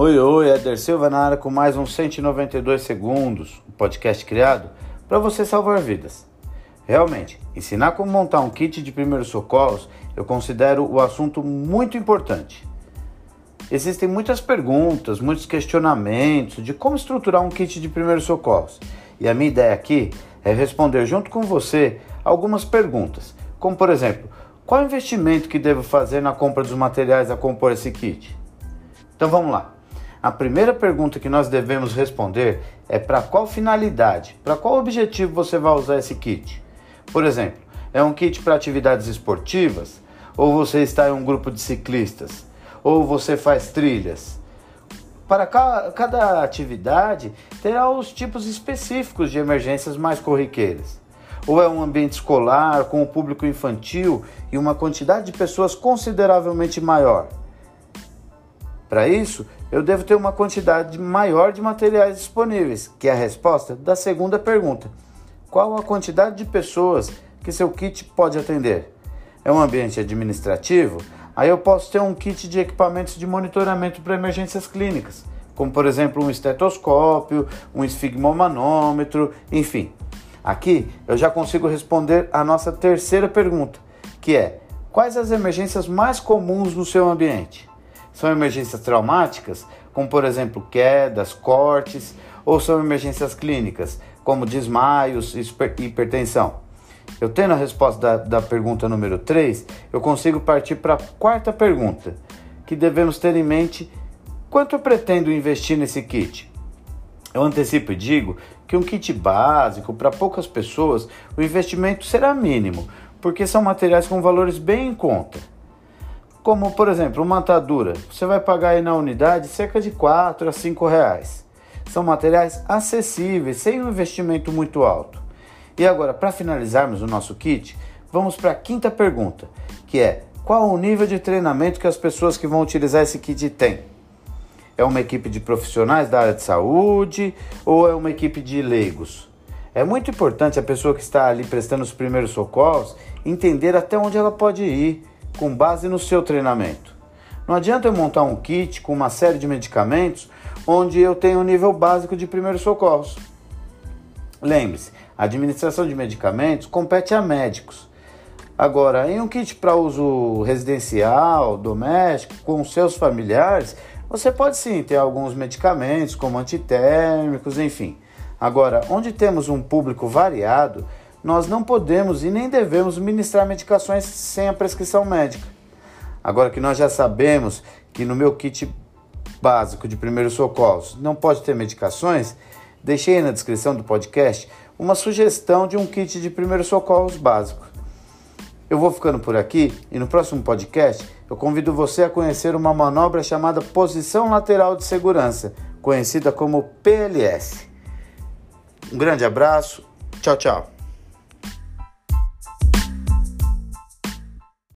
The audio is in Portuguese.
Oi, oi, Eder Silva na área com mais um 192 segundos, um podcast criado para você salvar vidas. Realmente, ensinar como montar um kit de primeiros socorros eu considero o assunto muito importante. Existem muitas perguntas, muitos questionamentos de como estruturar um kit de primeiros socorros. E a minha ideia aqui é responder junto com você algumas perguntas, como por exemplo, qual investimento que devo fazer na compra dos materiais a compor esse kit? Então vamos lá. A primeira pergunta que nós devemos responder é para qual finalidade, para qual objetivo você vai usar esse kit. Por exemplo, é um kit para atividades esportivas? Ou você está em um grupo de ciclistas? Ou você faz trilhas? Para cada atividade terá os tipos específicos de emergências mais corriqueiras. Ou é um ambiente escolar com o público infantil e uma quantidade de pessoas consideravelmente maior. Para isso, eu devo ter uma quantidade maior de materiais disponíveis, que é a resposta da segunda pergunta. Qual a quantidade de pessoas que seu kit pode atender? É um ambiente administrativo? Aí eu posso ter um kit de equipamentos de monitoramento para emergências clínicas, como por exemplo um estetoscópio, um esfigmomanômetro, enfim. Aqui eu já consigo responder a nossa terceira pergunta, que é: quais as emergências mais comuns no seu ambiente? São emergências traumáticas, como por exemplo quedas, cortes, ou são emergências clínicas, como desmaios e hipertensão? Eu tendo a resposta da, da pergunta número 3, eu consigo partir para a quarta pergunta, que devemos ter em mente quanto eu pretendo investir nesse kit. Eu antecipo e digo que um kit básico para poucas pessoas, o investimento será mínimo, porque são materiais com valores bem em conta. Como, por exemplo, uma atadura. Você vai pagar aí na unidade cerca de 4 a 5 reais. São materiais acessíveis, sem um investimento muito alto. E agora, para finalizarmos o nosso kit, vamos para a quinta pergunta, que é qual o nível de treinamento que as pessoas que vão utilizar esse kit têm? É uma equipe de profissionais da área de saúde ou é uma equipe de leigos? É muito importante a pessoa que está ali prestando os primeiros socorros entender até onde ela pode ir com base no seu treinamento. Não adianta eu montar um kit com uma série de medicamentos onde eu tenho um nível básico de primeiros socorros. Lembre-se, a administração de medicamentos compete a médicos. Agora, em um kit para uso residencial, doméstico, com seus familiares, você pode sim ter alguns medicamentos, como antitérmicos, enfim. Agora, onde temos um público variado, nós não podemos e nem devemos ministrar medicações sem a prescrição médica. Agora que nós já sabemos que no meu kit básico de primeiros socorros não pode ter medicações, deixei na descrição do podcast uma sugestão de um kit de primeiros socorros básico. Eu vou ficando por aqui e no próximo podcast eu convido você a conhecer uma manobra chamada posição lateral de segurança, conhecida como PLS. Um grande abraço, tchau, tchau.